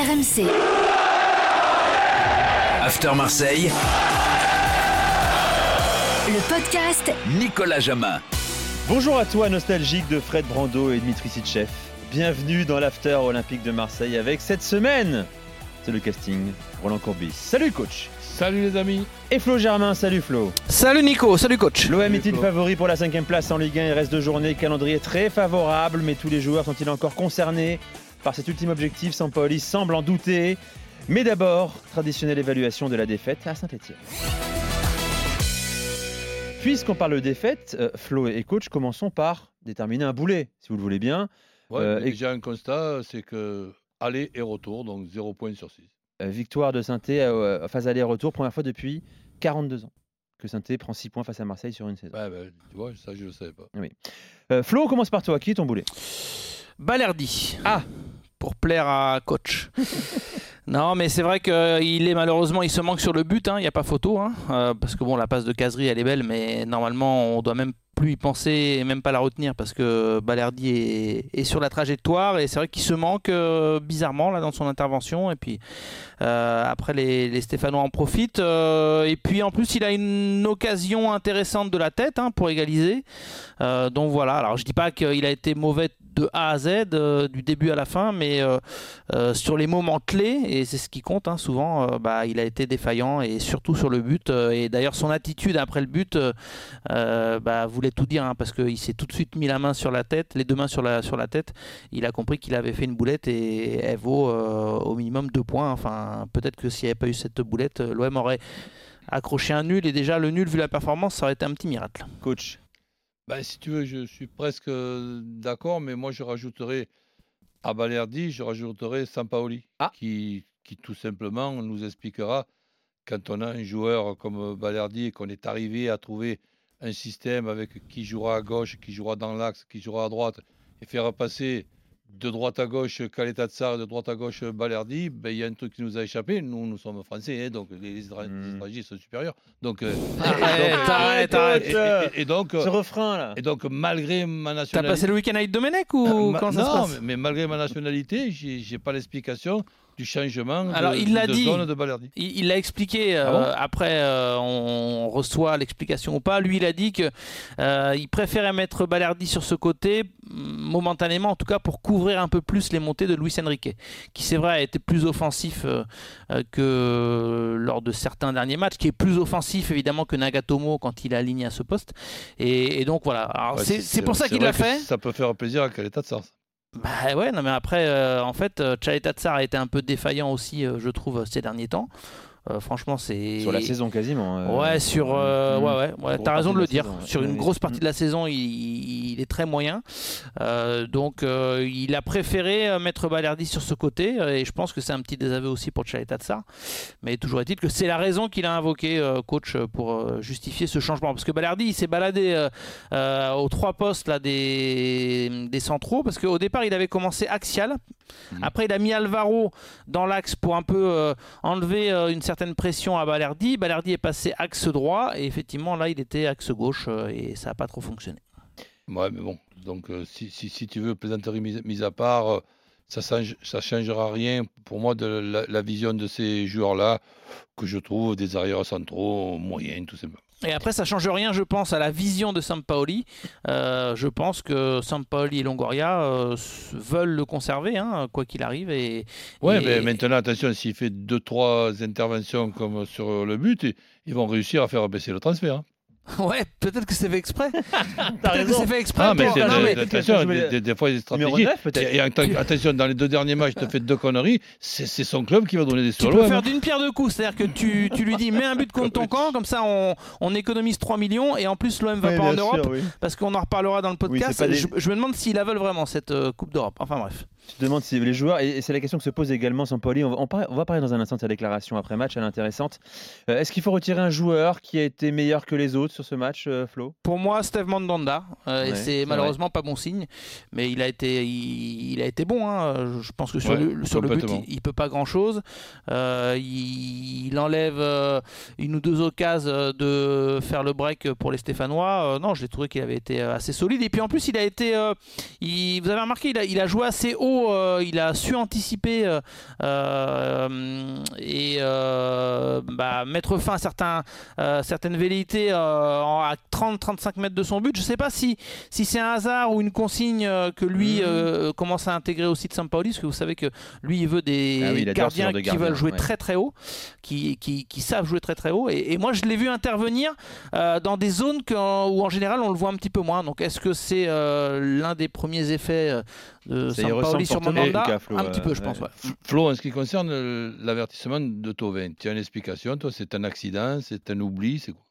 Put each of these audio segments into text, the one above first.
RMC. After Marseille, Le podcast Nicolas Jamin. Bonjour à toi, nostalgique de Fred Brando et Dmitri Sitchev. Bienvenue dans l'After Olympique de Marseille avec cette semaine. C'est le casting Roland Courbis. Salut coach. Salut les amis. Et Flo Germain, salut Flo. Salut Nico, salut coach. L'OM est-il favori pour la cinquième place en Ligue 1 Il reste deux journées, calendrier très favorable, mais tous les joueurs sont-ils encore concernés? Par cet ultime objectif Sampaoli semble en douter. Mais d'abord, traditionnelle évaluation de la défaite à Saint-Etienne. Puisqu'on parle de défaite, euh, Flo et coach, commençons par déterminer un boulet, si vous le voulez bien. Ouais, Euh, et- déjà un constat, c'est que aller et retour, donc 0 points sur 6. Euh, victoire de saint euh, phase aller-retour, première fois depuis 42 ans que saint prend 6 points face à Marseille sur une saison. Ouais, ben, tu vois, ça je ne le savais pas. Euh, Flo, on commence par toi. Qui est ton boulet? Balerdi. Ah. Pour plaire à coach. non, mais c'est vrai qu'il est malheureusement, il se manque sur le but, hein, il n'y a pas photo. hein, euh, parce que bon, la passe de Casery, elle est belle, mais normalement, on doit même plus y penser et même pas la retenir parce que Balerdi est, est sur la trajectoire et c'est vrai qu'il se manque euh, bizarrement là dans son intervention et puis euh, après les, les Stéphanois en profitent euh, et puis en plus il a une occasion intéressante de la tête hein, pour égaliser Euh, donc voilà alors je dis pas qu'il a été mauvais de A à Z euh, du début à la fin mais euh, euh, sur les moments clés et c'est ce qui compte hein, souvent bah, il a été défaillant et surtout sur le but et d'ailleurs son attitude après le but bah, voulait tout dire hein, parce qu'il s'est tout de suite mis la main sur la tête, les deux mains sur la, sur la tête. Il a compris qu'il avait fait une boulette et elle vaut au minimum deux points. Enfin, peut-être que s'il n'y avait pas eu cette boulette, l'OM aurait accroché un nul et déjà le nul vu la performance, ça aurait été un petit miracle. Coach. Ben, si tu veux, je suis presque euh, d'accord, mais moi je rajouterais à Balerdi, je rajouterais Sampaoli, Ah. qui, qui tout simplement nous expliquera quand on a un joueur comme Balerdi et qu'on est arrivé à trouver un système avec qui jouera à gauche, qui jouera dans l'axe, qui jouera à droite, et faire passer de droite à gauche Kaleta Tsar, de droite à gauche Balerdi, ben, il y a un truc qui nous a échappé. Nous, nous sommes français, hein, donc les, Mm. les stratégies sont supérieures. Donc, euh, Arrête, donc, arrête, et- arrête. et- et- et donc, Ce refrain là. et donc, malgré ma T'as nationalité. passé le week-end avec Domenech Ah, ou ma- comment ça non, se passe mais, mais malgré ma nationalité, j'ai pas l'explication du changement de, Alors, il l'a de dit. zone de Balerdi. Il l'a expliqué. Ah euh, bon après, euh, on reçoit l'explication ou pas. Lui, il a dit que euh, il préférait mettre Balerdi sur ce côté momentanément, en tout cas pour couvrir un peu plus les montées de Luis Enrique, qui c'est vrai a été plus offensif euh, euh, que lors de certains derniers matchs, qui est plus offensif évidemment que Nagatomo quand il est aligné à ce poste. Et, et donc voilà. Ouais, c'est pour ça qu'il l'a fait. Ça peut faire plaisir à Kaleta Tsar. Bah ouais, non mais après, euh, en fait, euh, Chalet Tsar a été un peu défaillant aussi, euh, je trouve, ces derniers temps. Euh, franchement, c'est Sur la saison quasiment. euh, Ouais, sur. euh, ouais, ouais, ouais, grosse t'as raison de le de dire. saison. Sur une grosse partie de la saison, il, il est très moyen. Euh, donc, euh, il a préféré euh, mettre Balerdi sur ce côté. euh, Et je pense que c'est un petit désaveu aussi pour Chalet Tsar. Mais toujours est-il que c'est la raison qu'il a invoqué, euh, coach, euh, pour euh, justifier ce changement. Parce que Balerdi, il s'est baladé euh, euh, aux trois postes là, des, des centraux. Parce qu'au départ, il avait commencé axial. Mhm. Après, il a mis Alvaro dans l'axe pour un peu euh, enlever euh, une certaine pression à Balerdi. Balerdi est passé axe droit et effectivement là il était axe gauche euh, et ça n'a pas trop fonctionné. Ouais, mais bon. Donc, euh, si, si, tu veux, plaisanterie mise, mise à part, euh, ça change, ça changera rien pour moi de la, la vision de ces joueurs-là, que je trouve des arrières centraux moyens, tout simplement. Et après ça change rien je pense à la vision de Sampaoli. Euh, je pense que Sampaoli et Longoria euh, veulent le conserver hein, quoi qu'il arrive. Et, et- mais maintenant, attention, s'il fait deux, trois interventions comme sur le but, ils vont réussir à faire baisser le transfert. hein. Ouais, peut-être que c'est fait exprès. Peut-être que c'est fait exprès. Ah, mais pour- c'est- non, c'est- mais- attention, des, des- des fois, il y a des stratégies. 9 peut-être. Et, et atten- attention, dans les deux derniers matchs, tu as fait deux conneries. C'est son club qui va donner des Tu sous à peux faire hein. d'une pierre deux coups, c'est-à-dire que tu, tu lui dis mets un but contre ton camp, comme ça on, on économise 3 millions et en plus l'OM va pas en Europe. sûr, oui. Parce qu'on en reparlera dans le podcast. des- je me demande s'ils la veulent vraiment, cette euh, Coupe d'Europe. Enfin bref. Tu te demandes si les joueurs, et c'est la question que se pose également Sampaoli, on va, on va parler dans un instant de sa déclaration après match, elle est intéressante. Euh, Est-ce qu'il faut retirer un joueur qui a été meilleur que les autres sur ce match, euh, Flo? Pour moi, Steve Mandanda, euh, Ouais, c'est malheureusement pas bon signe, mais il a été, il, il a été bon. hein. Je pense que sur, Ouais, le, sur le but, il, il peut pas grand-chose. Euh, il, il enlève une ou deux occasions de faire le break pour les Stéphanois. Non, je l'ai trouvé qu'il avait été assez solide. Et puis en plus, il a été, il- vous avez remarqué, il a, il a joué assez haut euh, il a su anticiper euh, euh, et bah, mettre fin à certains, certaines velléités à 30-35 mètres de son but. Je ne sais pas si, si c'est un hasard ou une consigne que lui Mhm. euh, commence à intégrer aussi de Sampaoli, parce que vous savez que lui, il veut des Ah oui, il gardiens qui veulent jouer ouais. très très haut, qui, qui, qui savent jouer très très haut. Et, et moi, je l'ai vu intervenir dans des zones que- où en général on le voit un petit peu moins. Donc, est-ce que c'est l'un des premiers effets de Ça sur Mandanda cas, Flo, Un petit peu, euh, je pense. ouais. Flo, en ce qui concerne euh, l'avertissement de Tovin, tu as une explication, toi C'est un accident, c'est un oubli, c'est quoi?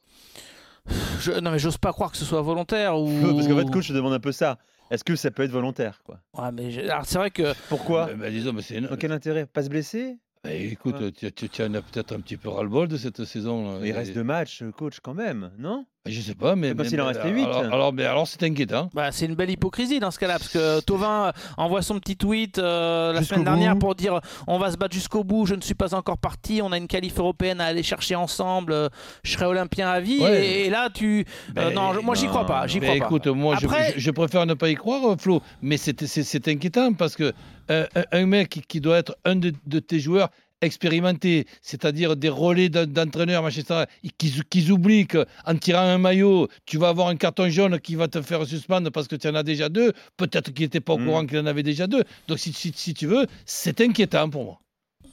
Je, non, mais j'ose pas croire que ce soit volontaire ou. Parce qu'en fait, coach, je demande un peu ça. Est-ce que ça peut être volontaire quoi? Ouais, mais je- c'est vrai que Pourquoi? Euh, bah, disons, mais c'est une- Dans quel intérêt? Pas se blesser? Bah, écoute, Ouais. tu, tu- tu en as peut-être un petit peu ras-le-bol de cette saison. là. Il reste Et- deux matchs, coach, quand même, non? Je sais pas, mais. S'il en mais- restait huit. Alors, alors, mais alors c'est inquiétant. bah, c'est une belle hypocrisie dans ce cas-là, parce que Tovin euh, envoie son petit tweet euh, la semaine dernière bout. pour dire on va se battre jusqu'au bout, je ne suis pas encore parti, on a une qualif européenne à aller chercher ensemble, euh, je serai olympien à vie. Ouais. Et, et là, tu. euh, non, je- moi, j'y crois pas. J'y Mais crois pas. écoute, moi, je- Après- je, je préfère ne pas y croire, Flo, mais c'est- c'est c'est inquiétant parce que euh, un, un mec qui, qui doit être un de, de tes joueurs expérimentés, c'est-à-dire des relais d'en- d'entraîneurs, machin, qu'ils qu'ils oublient qu'en tirant un maillot, tu vas avoir un carton jaune qui va te faire suspendre parce que tu en as déjà deux, peut-être qu'il n'était pas au Mm. courant qu'il en avait déjà deux. Donc, si, si, si tu veux, c'est inquiétant pour moi.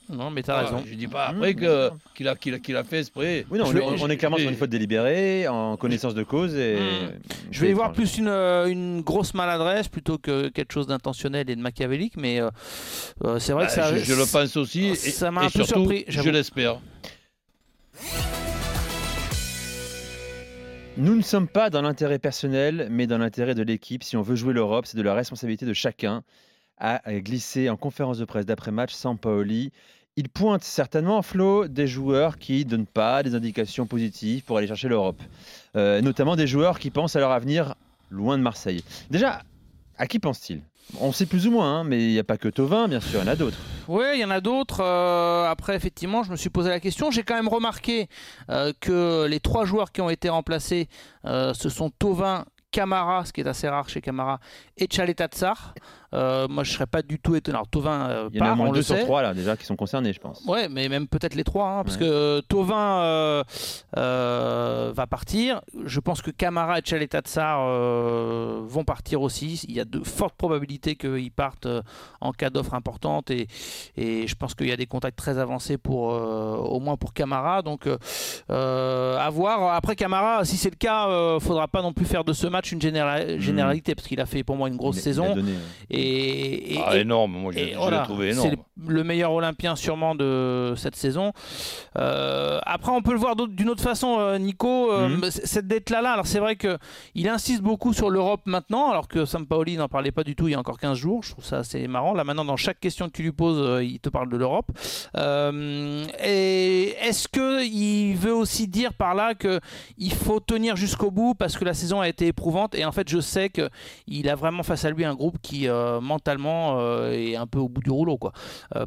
Non, mais t'as Voilà, raison. Je dis pas après Mm. que- qu'il a, qu'il a, qu'il a fait exprès. Oui, non, Je on, est- on est clairement sur une faute délibérée, en connaissance de cause. Et... Hmm. Je vais y voir plus une, euh, une grosse maladresse plutôt que quelque chose d'intentionnel et de machiavélique, mais euh, euh, c'est vrai Bah, que ça. je, je le pense aussi, et, ça m'a et un peu surtout, surpris, j'avoue. je l'espère. Nous ne sommes pas dans l'intérêt personnel, mais dans l'intérêt de l'équipe. Si on veut jouer l'Europe, c'est de la responsabilité de chacun à glisser en conférence de presse d'après-match Sampaoli. Il pointe certainement, Flo, des joueurs qui ne donnent pas des indications positives pour aller chercher l'Europe. Euh, notamment des joueurs qui pensent à leur avenir loin de Marseille. Déjà, à qui pense-t-il? On sait plus ou moins, hein, mais il n'y a pas que Tovin, bien sûr, il y en a d'autres. Oui, il y en a d'autres. Euh, après, effectivement, je me suis posé la question. J'ai quand même remarqué euh, que les trois joueurs qui ont été remplacés, ce sont Tovin, Camara, ce qui est assez rare chez Camara, et Tchaletatsar. Euh, moi, je serais pas du tout étonné. Alors, Tovin euh, Il y en a moins deux sur trois, là, déjà, qui sont concernés, je pense. Ouais, mais même peut-être les trois, hein, parce Ouais. que euh, Tovin euh, va partir. Je pense que Camara et Tchaletatsar euh, vont partir aussi. Il y a de fortes probabilités qu'ils partent en cas d'offre importante et, et je pense qu'il y a des contacts très avancés pour au moins pour Camara. Donc à voir. Après Camara, si c'est le cas, faudra pas non plus faire de ce match une généra- généralité parce qu'il a fait pour moi une grosse Il il et, et- Ah, et- énorme, moi je, voilà, l'ai trouvé énorme. Le, le meilleur Olympien sûrement de cette saison. Euh, après, on peut le voir d'une autre façon, euh, Nico. euh, Mhm. Cette dette-là, là, alors c'est vrai que il insiste beaucoup sur l'Europe maintenant, alors que Sampaoli n'en parlait pas du tout il y a encore 15 jours. Je trouve ça assez marrant. Là, maintenant, dans chaque question que tu lui poses, euh, il te parle de l'Europe. Et est-ce que il veut aussi dire par là que il faut tenir jusqu'au bout parce que la saison a été éprouvante? Et en fait, je sais que il a vraiment face à lui un groupe qui mentalement est un peu au bout du rouleau, quoi,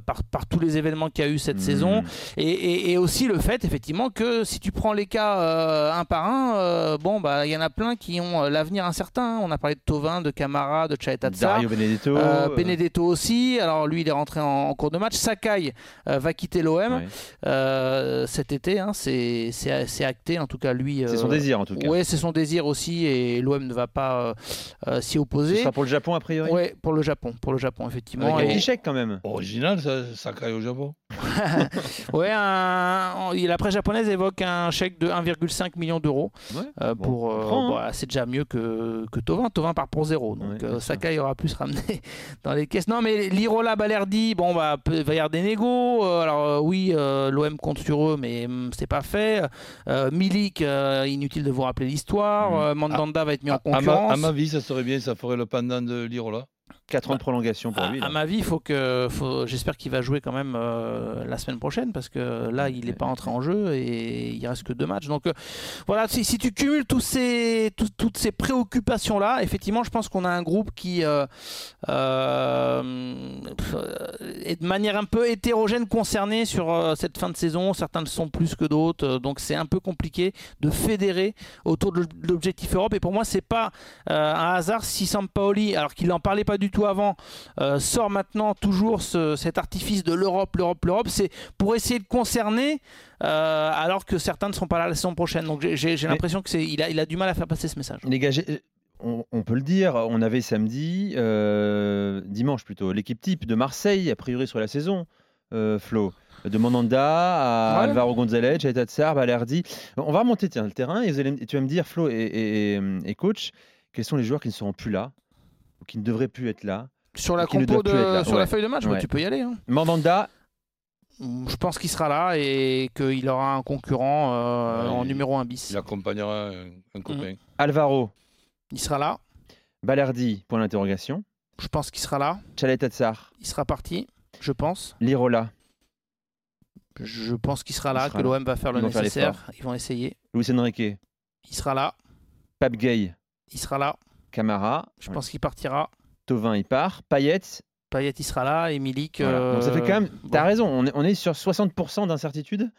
par, par tous les événements qu'il y a eu cette Mhm. saison. Et, et- et aussi le fait, effectivement, que si tu prends les cas euh, un par un, euh, bon, bah, il y en a plein qui ont euh, l'avenir incertain. On a parlé de Tovin, de Camara, de Chaetatsa. Dario Benedetto. Euh, euh, Benedetto aussi, alors lui il est rentré en, en cours de match. Sakai euh, va quitter l'OM ouais. euh, cet été, hein, c'est c'est- c'est acté en tout cas lui. C'est son euh, désir, en tout cas. Ouais, c'est son désir aussi et l'OM ne va pas euh, euh, s'y Ce opposer. sera pour le Japon, a priori? Ouais, pour le Japon, pour le Japon effectivement. Avec un Et- petit chèque, quand même. Original, ça, ça caille au Japon. ouais, un- la presse japonaise évoque un chèque de 1,5 million d'euros Ouais. euh, Bon, pour. euh, hein. bah, c'est déjà mieux que, que Tovin. Tovin part pour zéro, donc Ouais, euh. Sakai aura pu se ramener dans les caisses. Non, mais Lirola, Balerdi, bon bah peut- va y avoir des négos. Alors euh, oui, euh, l'OM compte sur eux, mais hum, c'est pas fait. Euh, Milik, euh, inutile de vous rappeler l'histoire. Euh, Mandanda va être mis en À, à ma, concurrence. à ma vie, ça serait bien, ça ferait le pendant de l'Irola. 4 ans de prolongation pour À, lui. à là. ma vie, il faut que, faut, j'espère qu'il va jouer quand même euh, la semaine prochaine parce que là, il n'est pas entré en jeu et il reste que deux matchs. Donc euh, voilà, si, si tu cumules tous ces, toutes ces préoccupations là, effectivement, je pense qu'on a un groupe qui euh, est de manière un peu hétérogène concerné sur cette fin de saison. Certains le sont plus que d'autres, donc c'est un peu compliqué de fédérer autour de l'objectif Europe. Et pour moi, c'est pas un hasard si Sampaoli, alors qu'il n'en parlait pas du tout tout avant, euh, sort maintenant toujours ce- cet artifice de l'Europe, l'Europe, l'Europe. C'est pour essayer de concerner, euh, alors que certains ne seront pas là la saison prochaine. Donc j'ai- l'impression que c'est il a, il a du mal à faire passer ce message. Les gars, j'ai- on, on peut le dire, on avait samedi, euh, dimanche plutôt, l'équipe type de Marseille, a priori sur la saison, Flo. De Mandanda à Ouais. Alvaro Gonzalez, Jaita Tsar, Balerdi. On va remonter tiens, le terrain et, vous allez me- et tu vas me dire, Flo et, et- et- et coach, quels sont les joueurs qui ne seront plus là qui ne devraient plus être là Sur la Qui ne compo doit plus être de, là, sur ouais. la feuille de match, bah, Ouais. tu peux y aller. hein. Mandanda, Je pense qu'il sera là et qu'il aura un concurrent euh, Ouais, en il- numéro 1 bis. Il accompagnera un, copain. Alvaro, Il sera là. Balerdi, point d'interrogation. Je pense qu'il sera là. Chalet Tsar, Il sera parti. Je pense. Lirola, Je pense qu'il sera là, sera que l'OM va faire le Ils vont faire nécessaire. Ils vont essayer. Luis Enrique, Il sera là. Pape Gay, Il sera là. Camara. Je pense qu'il partira. Tovin, il part. Payet, Payet, il sera là. Et Milik. Voilà. Donc ça fait euh, quand même. T'as raison, on est, on est sur 60% d'incertitude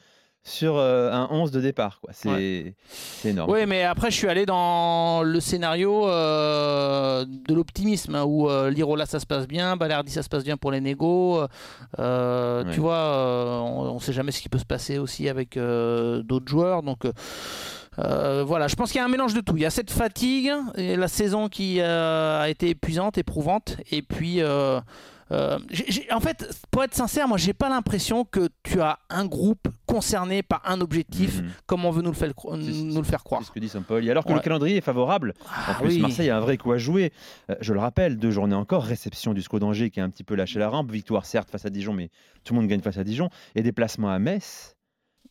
sur euh, un 11 de départ. quoi. C'est c'est énorme. Oui, mais après, je suis allé dans le scénario euh, de l'optimisme, hein, où euh, Lirola, ça se passe bien, Balerdi, ça se passe bien pour les négos. Ouais. Tu vois, on ne sait jamais ce qui peut se passer aussi avec d'autres joueurs. Donc. Euh, voilà, je pense qu'il y a un mélange de tout. Il y a cette fatigue, et la saison qui euh, a été épuisante, éprouvante, et puis euh, en fait, pour être sincère, moi, j'ai pas l'impression que tu as un groupe concerné par un objectif, Mhm. comme on veut nous le faire, cro- C'est- nous le faire croire. C'est ce que dit Sampoli. Alors que le calendrier est favorable. En Ah plus, oui. Marseille a un vrai coup à jouer. Euh, je le rappelle, deux journées encore. Réception du SCO d'Angers qui a un petit peu lâché la rampe. Victoire, certes, face à Dijon, mais tout le monde gagne face à Dijon. Et déplacement à Metz.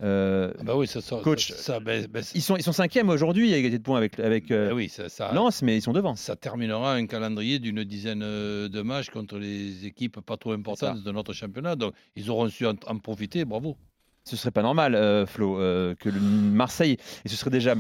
Euh, Ah bah oui, ça, ça, Coach, ça, ben- ben, ils, sont, ils sont cinquièmes aujourd'hui à égalité de points avec, avec euh, ben oui, ça, ça- Lens, mais ils sont devant. ça terminera un calendrier d'une dizaine euh, de matchs contre les équipes pas trop importantes de notre championnat. Donc, ils auront su en, en profiter. Bravo. ce serait pas normal, euh, Flo, euh, que le Marseille, et ce serait déjà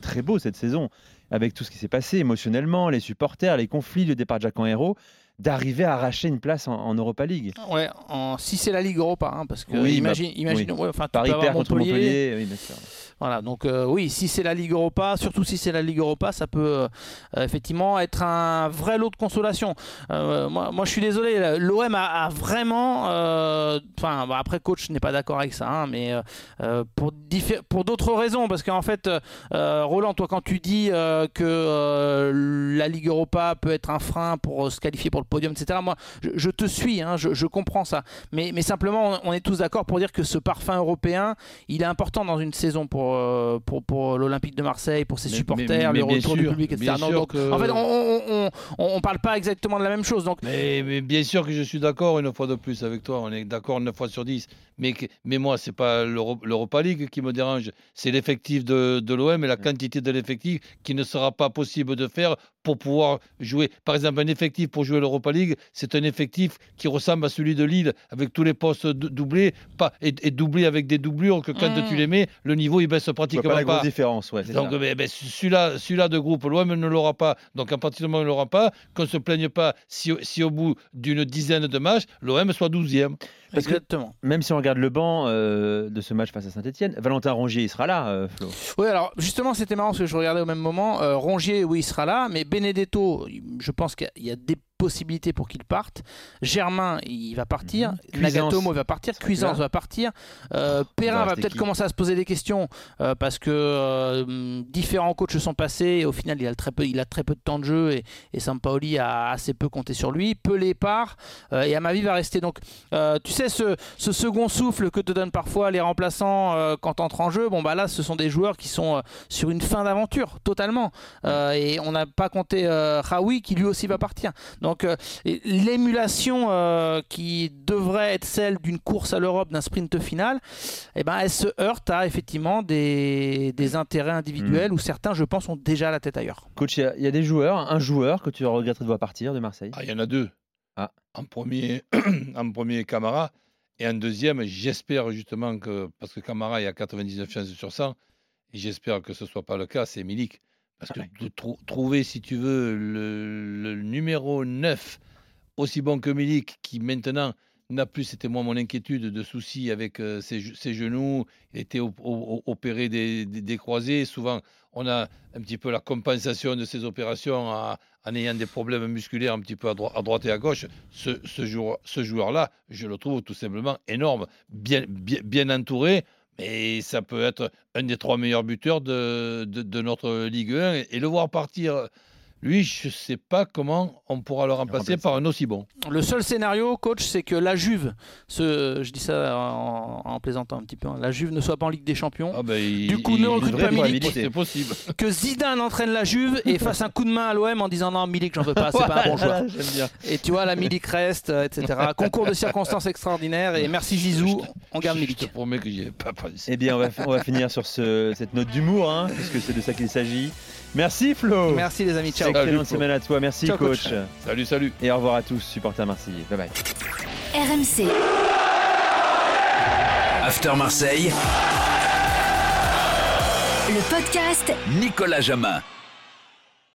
très beau cette saison, avec tout ce qui s'est passé émotionnellement, les supporters, les conflits, le départ de Jacques Hérault, d'arriver à arracher une place en, en Europa League. Ouais, en, si c'est la Ligue Europa, hein, parce que Oui, imagine, imagine oui. ouais, enfin, Paris perd contre Montpellier, oui, bien sûr. Voilà, donc euh, oui, si c'est la Ligue Europa, surtout si c'est la Ligue Europa, ça peut euh, effectivement être un vrai lot de consolation. Euh, moi, moi, je suis désolé, l'OM a, a vraiment, euh, enfin, bah, après coach n'est pas d'accord avec ça, hein, mais euh, euh, pour, pour d'autres raisons, parce qu'en fait, euh, Roland, toi, quand tu dis euh, que euh, la Ligue Europa peut être un frein pour se qualifier pour le podium, etc., moi, je, je te suis, hein, je, je comprends ça, mais, mais simplement, on, on est tous d'accord pour dire que ce parfum européen, il est important dans une saison pour, euh, pour, pour l'Olympique de Marseille, pour ses Mais- supporters, mais- le mais bien retour du public, etc. Non, donc, que- En fait, on on parle pas exactement de la même chose. Donc, Mais, bien sûr que je suis d'accord une fois de plus avec toi. On est d'accord 9 fois sur 10. Mais, mais moi, ce n'est pas l'Euro- l'Europa League qui me dérange. C'est l'effectif de, de l'OM et la quantité de l'effectif qui ne sera pas possible de faire pour pouvoir jouer. Par exemple, un effectif pour jouer l'Europa League, c'est un effectif qui ressemble à celui de Lille, avec tous les postes dou- doublés, pas, et, et doublés avec des doublures que quand Mm. tu les mets, le niveau il baisse pratiquement pas la grosse pas. différence, ouais, c'est Donc, ben, ben, celui-là, celui-là de groupe, l'OM ne l'aura pas. Donc, à partir du moment où il ne l'aura pas, qu'on ne se plaigne pas si, si au bout d'une dizaine de matchs, l'OM soit 12e. Parce que- exactement. Même si on regarde le banc euh, de ce match face à Saint-Etienne, Valentin Rongier, il sera là, euh, Flo. Oui, alors justement, c'était marrant parce que je regardais au même moment. Euh, Rongier, oui, il sera là, mais Benedetto, je pense qu'il y a des possibilités pour qu'il parte. Germain, il va partir. Cuisance Nagatomo, il va partir. Cuisance va partir. Euh, va Perrin va peut-être commencer à se poser des questions euh, parce que euh, différents coachs sont passés et au final, il a très peu, il a très peu de temps de jeu et, et Sampaoli a assez peu compté sur lui. Pelé part et Amavi va rester. Donc, tu sais, ce, ce second souffle que te donnent parfois les remplaçants quand tu entres en jeu, bon, bah là, ce sont des joueurs qui sont sur une fin d'aventure, totalement. Et on n'a pas compté Raoui qui lui aussi va partir. Donc, euh, et l'émulation euh, qui devrait être celle d'une course à l'Europe, d'un sprint final, eh ben, elle se heurte à effectivement des, des intérêts individuels où certains, je pense, ont déjà la tête ailleurs. Coach, il y a- il y, a des joueurs, un joueur que tu regretterais de voir partir de Marseille? Ah, il y en a deux. Ah. En premier, en premier Camara. Et en deuxième, j'espère justement que, parce que Camara est à 99 chances sur 100, et j'espère que ce ne soit pas le cas, c'est Milik. Parce que de trou- trouver, si tu veux, le, le numéro 9 aussi bon que Milik, qui maintenant n'a plus, c'était moi mon inquiétude, de soucis avec euh, ses, ge- ses genoux. Il était op- opéré des, des- des croisés. Souvent, on a un petit peu la compensation de ces opérations en, en ayant des problèmes musculaires un petit peu à, droi- à droite et à gauche. Ce, ce joueur, ce joueur-là, je le trouve tout simplement énorme, bien, bien, bien entouré. Mais ça peut être un des trois meilleurs buteurs de, notre Ligue 1. Et, et le voir partir, lui, je ne sais pas comment on pourra le remplacer par un aussi bon. Le seul scénario, coach, c'est que la Juve, ce, je dis ça en, en plaisantant un petit peu, hein, la Juve ne soit pas en Ligue des Champions, Ah ben, il- Du coup, il- ne recrute pas Milik. C'est possible. que Zidane entraîne la Juve et fasse un coup de main à l'OM en disant non, Milik, j'en veux pas, c'est pas un bon joueur. Voilà, J'aime bien. Et tu vois, la Milik reste, euh, etc. Concours de circonstances extraordinaires et merci Zizou, on garde Je te Milik. promets que j'y ai pas pensé. Eh bien, on va, on va finir sur ce- cette note d'humour, hein, puisque c'est de ça qu'il s'agit. Merci Flo. Merci les amis, ciao. Excellente semaine à toi. Merci Ciao, coach. coach. Salut, salut. Et au revoir à tous, supporters marseillais. Bye bye. RMC. After Marseille, Le podcast Nicolas Jamin.